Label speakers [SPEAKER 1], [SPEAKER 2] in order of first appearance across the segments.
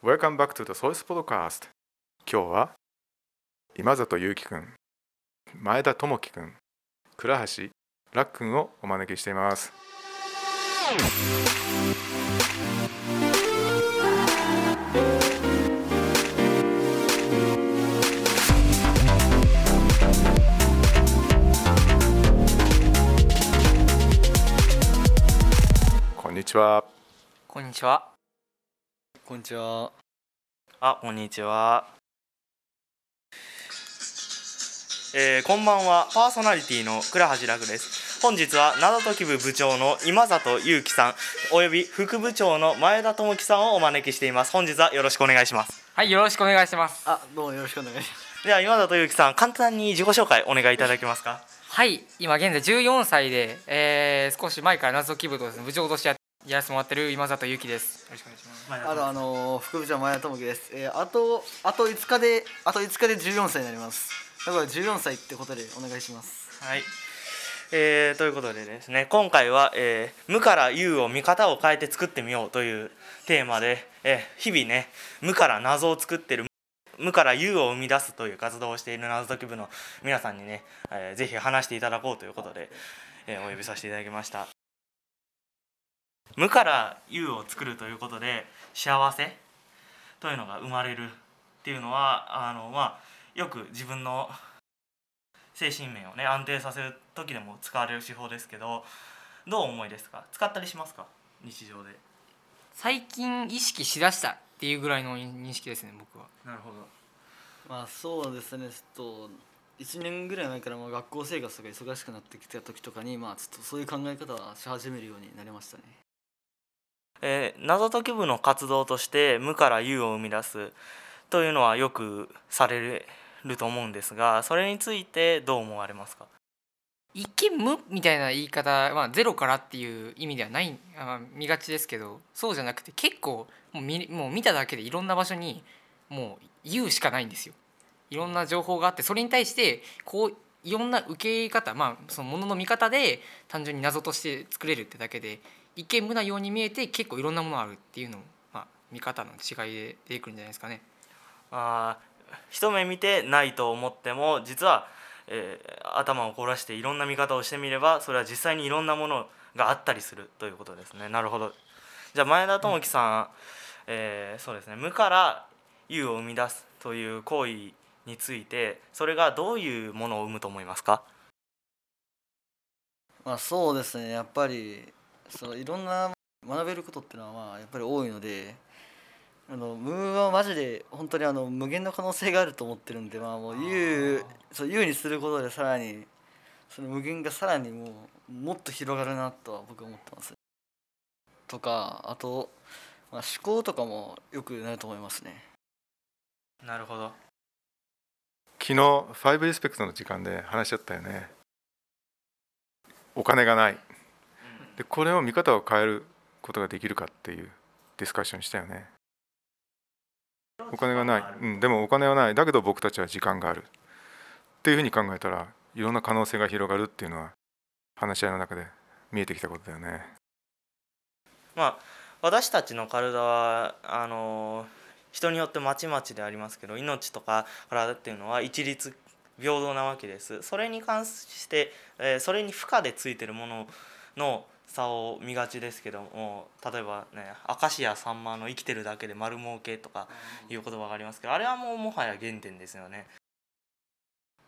[SPEAKER 1] Welcome back to the Source Podcast. 今日は今里祐樹くん前田智樹くん倉橋楽くんをお招きしています。こんにちは。
[SPEAKER 2] こんにちは。
[SPEAKER 3] こんにちは。
[SPEAKER 2] あ、こんにちは。えー、こんばんは。パーソナリティの倉橋楽です。本日は灘時部部長の今里祐樹さん、および副部長の前田智樹さんをお招きしています。本日はよろしくお願いします。
[SPEAKER 4] はい、よろしくお願いします。
[SPEAKER 3] あ、どうもよろしくお願いします。
[SPEAKER 2] では今里祐樹さん、簡単に自己紹介お願いいただけますか？
[SPEAKER 4] はい、今現在14歳で、えー、少し前から謎解き部とですね、部長としてややらせてもらってる今里ゆきです。よろしくお願いします。
[SPEAKER 3] あのあの副部長前田智樹です。えー、あとあと5日であと5日で14歳になります。だから14歳ってことでお願いします。
[SPEAKER 2] はい。えー、ということでですね今回は、えー無から有を見方を変えて作ってみよう」というテーマで、えー日々ね無から謎を作ってる無から有を生み出すという活動をしている謎解き部の皆さんにね、えーぜひ話していただこうということで、えーお呼びさせていただきました無から有を作るということで幸せというのが生まれるっていうのはあのまあよく自分の精神面をね安定させる時でも使われる手法ですけどどうお思いですか？使ったりしますか？日常で
[SPEAKER 4] 最近意識しだしたっていうぐらいの認識ですね、僕は。
[SPEAKER 2] なるほど
[SPEAKER 3] まあそうですね。ちょっと1年ぐらい前からまあ学校生活とか忙しくなってきた時とかにまあちょっとそういう考え方はし始めるようになりましたね。
[SPEAKER 2] えー謎解き部の活動として無から有を生み出すというのはよくされると思うんですがそれについてどう思われますか？
[SPEAKER 4] 一見無みたいな言い方、まあ、ゼロからっていう意味ではないあ見がちですけどそうじゃなくて結構もう見もう見ただけでいろんな場所にもう言うしかないんですよ。いろんな情報があってそれに対してこういろんな受け方まあそのものの見方で単純に謎として作れるってだけで一見無なように見えて結構いろんなものあるっていうのも、まあ、見方の違いで出てくるんじゃないですかね。
[SPEAKER 2] あー一目見てないと思っても実は、えー頭を凝らしていろんな見方をしてみればそれは実際にいろんなものがあったりするということですね。なるほど。じゃあ前田智樹さん、えーそうですね。無から有を生み出すという行為についてそれがどういうものを生むと思いますか？
[SPEAKER 3] まあそうですね。やっぱりそのいろんな学べることっていうのはまあやっぱり多いので。あの無はマジで本当にあの無限の可能性があると思ってるんでまあもう有そう有にすることでさらにその無限がさらにもうもっと広がるなとは僕は思ってます。とかあと、まあ、思考とかもよくなると思いますね。
[SPEAKER 2] なるほど。
[SPEAKER 1] 昨日5リスペクトの時間で話し合ったよね。お金がないでこれを見方を変えることができるかっていうディスカッションしたよね。お金がない、うん、でもお金はない。だけど僕たちは時間がある。っていうふうに考えたらいろんな可能性が広がるっていうのは話し合いの中で見えてきたことだよね。
[SPEAKER 2] まあ私たちの体はあの人によってまちまちでありますけど命とか体っていうのは一律平等なわけです。それに関して、えそれに負荷でついてるものの差を見がちですけども例えばね明石家さんまの「生きてるだけで丸儲け」とかいう言葉がありますけどあれはもうもはや原点ですよね。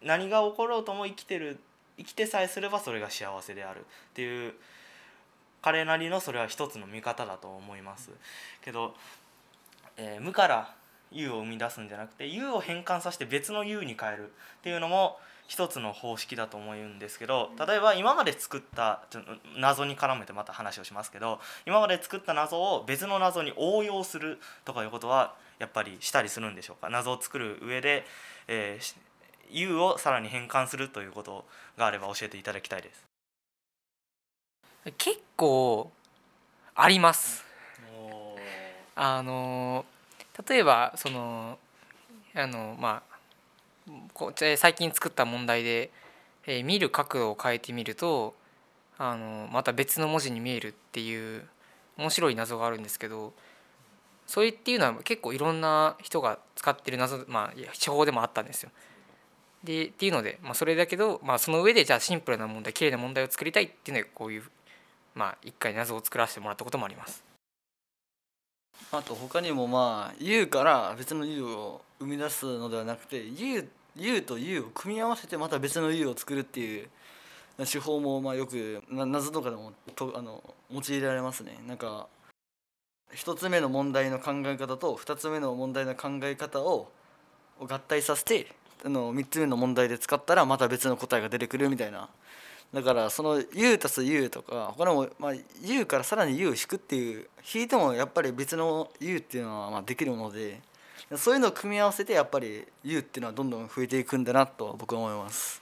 [SPEAKER 2] 何が起ころうとも生きてる生きてさえすればそれが幸せである。っていう彼なりのそれは一つの見方だと思います。けど、えー無から有を生み出すんじゃなくて有を変換させて別の有に変えるっていうのも一つの方式だと思うんですけど例えば今まで作ったちょ謎に絡めてまた話をしますけど今まで作った謎を別の謎に応用するとかいうことはやっぱりしたりするんでしょうか？謎を作る上で、えーし有をさらに変換するということがあれば教えていただきたいです。
[SPEAKER 4] 結構あります。あの例えばそのあのまあこ最近作った問題で、えー見る角度を変えてみるとあのまた別の文字に見えるっていう面白い謎があるんですけどそれっていうのは結構いろんな人が使ってる謎、まあ、手法でもあったんですよ。でっていうので、まあ、それだけど、まあ、その上でじゃあシンプルな問題綺麗な問題を作りたいっていうのでこういう、まあ、一回謎を作らせてもらったこともあります。
[SPEAKER 3] あと他にもまあ U から別の U を生み出すのではなくて U, U と U を組み合わせてまた別の U を作るっていう手法もまあよく謎とかでもとあの用いられますね。なんか一つ目の問題の考え方と二つ目の問題の考え方を合体させてあの三つ目の問題で使ったらまた別の答えが出てくるみたいなだからその U 足す U とか他にも、まあ、U からさらに U を引くっていう引いてもやっぱり別の U っていうのはまあできるものでそういうのを組み合わせてやっぱり U っていうのはどんどん増えていくんだなと僕は思います。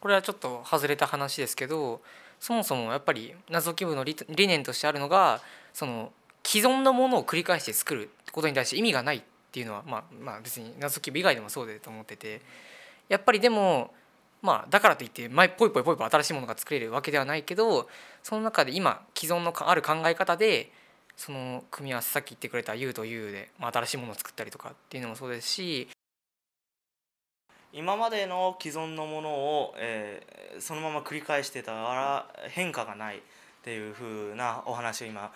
[SPEAKER 4] これはちょっと外れた話ですけどそもそもやっぱり謎解き部の理理念としてあるのがその既存のものを繰り返して作るってことに対して意味がないっていうのはまあまあ別に謎解き部以外でもそうだと思っててやっぱりでもまあだからといって前ポイポイポイポイ新しいものが作れるわけではないけどその中で今既存のある考え方でその組み合わせさっき言ってくれた U と U で、まあ、新しいものを作ったりとかっていうのもそうですし
[SPEAKER 2] 今までの既存のものを、えーそのまま繰り返してたら変化がないっていう風なお話を今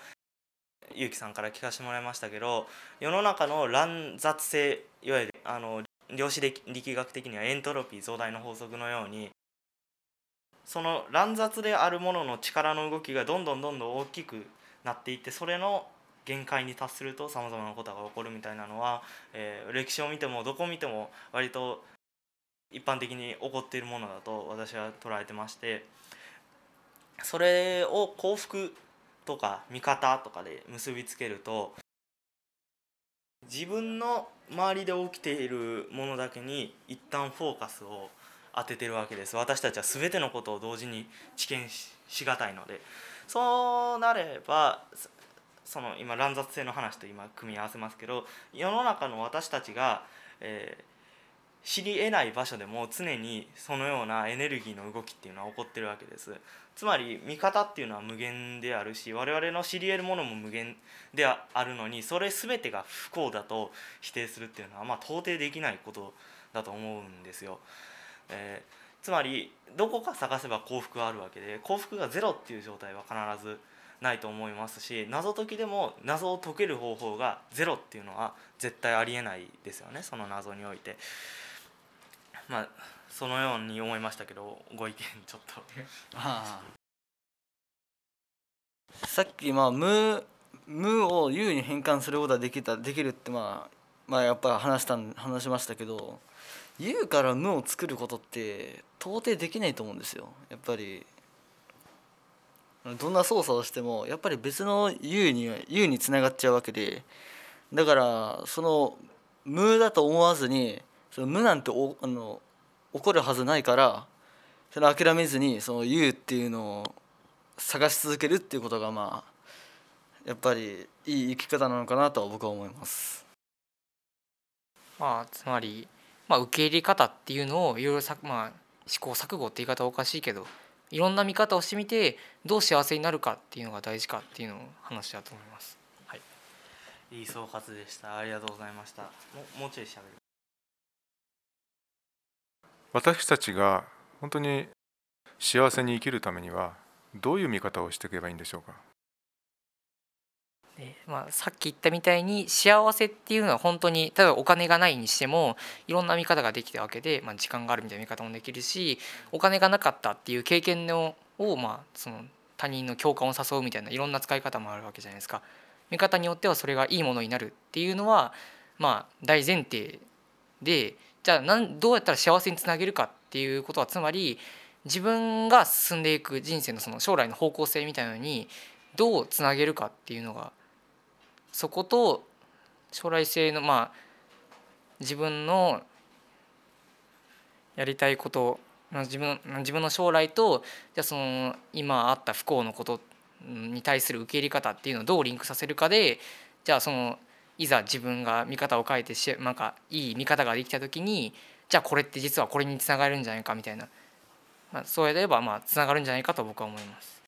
[SPEAKER 2] ゆうきさんから聞かせてもらいましたけど世の中の乱雑性いわゆるあの量子力学的にはエントロピー増大の法則のようにその乱雑であるものの力の動きがどんどんどんどん大きくなっていってそれの限界に達するとさまざまなことが起こるみたいなのは、えー歴史を見てもどこ見ても割と一般的に起こっているものだと私は捉えてましてそれを幸福とか見方とかで結びつけると自分の周りで起きているものだけに一旦フォーカスを当ててるわけです。私たちは全てのことを同時に知見ししがたいので。そうなればその今乱雑性の話と今組み合わせますけど世の中の私たちが、えー知り得ない場所でも常にそのようなエネルギーの動きっていうのは起こってるわけです。つまり見方っていうのは無限であるし我々の知り得るものも無限であるのにそれ全てが不幸だと否定するっていうのはまあ到底できないことだと思うんですよ、えーつまりどこか探せば幸福があるわけで幸福がゼロっていう状態は必ずないと思いますし謎解きでも謎を解ける方法がゼロっていうのは絶対ありえないですよねその謎において。まあそのように思いましたけどご意見ちょっと。
[SPEAKER 3] さっきまあ無無を有に変換することができたできるってまあまあやっぱ話したん話しましたけど有から無を作ることって到底できないと思うんですよ。やっぱり。どんな操作をしてもやっぱり別の有に有につながっちゃうわけで。だからその無だと思わずにその無なんておあの起こるはずないからそれ諦めずにその有っていうのを探し続けるっていうことがまあやっぱりいい生き方なのかなとは僕は思います。
[SPEAKER 4] まあつまり、まあ、受け入れ方っていうのをいろいろさ、まあ、試行錯誤って言い方はおかしいけどいろんな見方をしてみてどう幸せになるかっていうのが大事かっていうのを話だと思います。はい、
[SPEAKER 2] いい総括でしたありがとうございましたももうちょいしゃべる
[SPEAKER 1] 私たちが本当に幸せに生きるためにはどういう見方をしていけばいいんでしょうか？
[SPEAKER 4] でまあ、さっき言ったみたいに幸せっていうのは本当に例えばお金がないにしてもいろんな見方ができたわけで、まあ、時間があるみたいな見方もできるしお金がなかったっていう経験のを、まあ、その他人の共感を誘うみたいないろんな使い方もあるわけじゃないですか。見方によってはそれがいいものになるっていうのは、まあ、大前提でじゃあなんどうやったら幸せにつなげるかっていうことはつまり自分が進んでいく人生のその将来の方向性みたいなのにどうつなげるかっていうのがそこと将来性のまあ自分のやりたいこと自分自分の将来とじゃあその今あった不幸のことに対する受け入れ方っていうのをどうリンクさせるかでじゃあそのいざ自分が見方を変えてしなんかいい見方ができた時にじゃあこれって実はこれにつながるんじゃないかみたいな、まあ、そうやればまあつながるんじゃないかと僕は思います。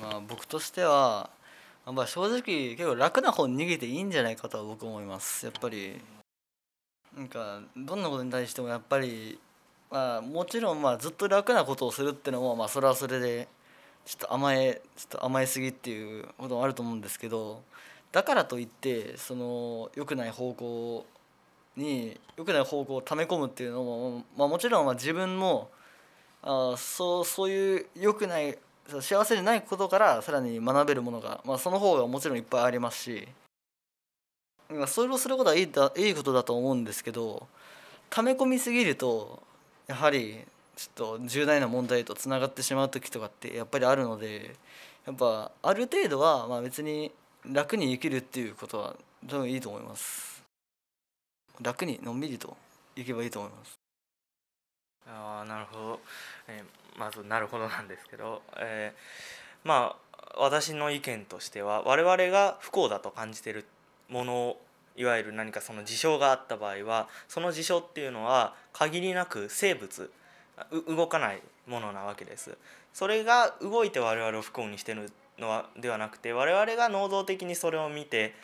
[SPEAKER 3] まあ、僕としてはやっぱ正直結構楽な方に逃げていいんじゃないかとは僕思います。やっぱり。なんかどんなことに対してもやっぱりまあもちろんまあずっと楽なことをするっていうのもまあそれはそれでちょっと甘えちょっと甘えすぎっていうこともあると思うんですけどだからといってその良くない方向に良くない方向を溜め込むっていうのも、まあ、もちろんまあ自分もあそうそういう良くない幸せでないことからさらに学べるものが、まあ、その方がもちろんいっぱいありますしまあそれをすることはいいだいいことだと思うんですけど溜め込みすぎるとやはりちょっと重大な問題とつながってしまう時とかってやっぱりあるのでやっぱある程度はまあ別に楽に生きるっていうことは多分いいと思います。楽にのんびりといけばいいと思います。
[SPEAKER 2] あーなるほど、えーまずなるほどなんですけど、えーまあ私の意見としては我々が不幸だと感じているものをいわゆる何かその事象があった場合はその事象っていうのは限りなく生物う動かないものなわけです。それが動いて我々を不幸にしてるのではなくて我々が能動的にそれを見て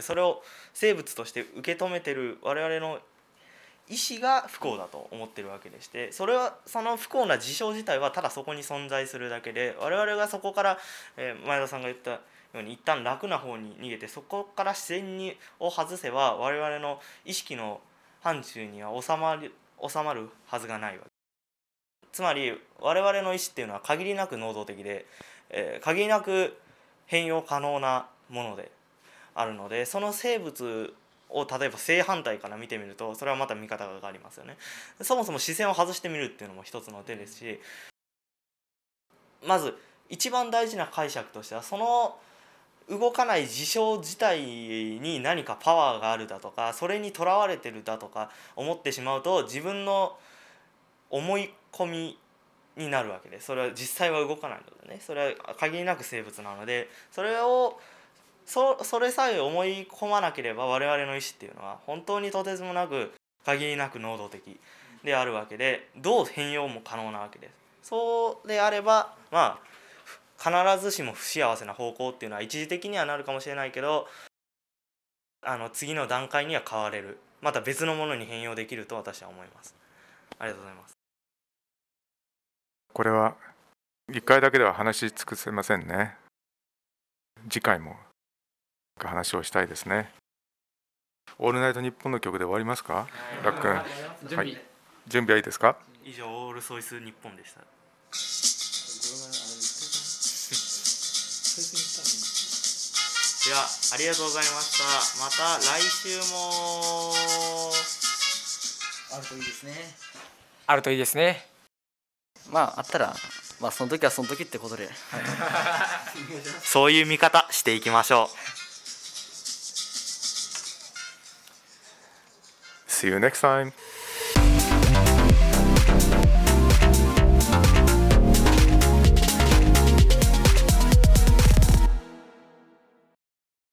[SPEAKER 2] それを生物として受け止めてる我々の意思が不幸だと思ってるわけでしてそれはその不幸な事象自体はただそこに存在するだけで我々がそこから、え前田さんが言ったように一旦楽な方に逃げてそこから自然にを外せば我々の意識の範疇には収まる収まるはずがないわけ。つまり我々の意思っていうのは限りなく能動的で、えー限りなく変容可能なものであるのでその生物を例えば正反対から見てみるとそれはまた見方が変わりますよね。そもそも視線を外してみるっていうのも一つの手ですしまず一番大事な解釈としてはその動かない事象自体に何かパワーがあるだとかそれにとらわれてるだとか思ってしまうと自分の思い込みになるわけでそれは実際は動かないのでねそれは限りなく生物なのでそれをそそれさえ思い込まなければ我々の意思っていうのは本当にとてつもなく限りなく能動的であるわけでどう変容も可能なわけです。そうであればまあ必ずしも不幸せな方向っていうのは一時的にはなるかもしれないけどあの次の段階には変われるまた別のものに変容できると私は思います。ありがとうございます。
[SPEAKER 1] これは1回だけでは話し尽くせませんね。次回も話をしたいですね。オールナイトニッポンの曲で終わりますか？ラックン
[SPEAKER 4] 準備、
[SPEAKER 1] はい。準備はいいですか？
[SPEAKER 2] 以上オールソイス日本でした。ではありがとうございました。また来週も。
[SPEAKER 3] あるといいですね。
[SPEAKER 4] あるといいですね
[SPEAKER 3] まああったらまあその時はその時ってことで、はい、
[SPEAKER 2] そういう見方していきましょう。
[SPEAKER 1] See you next time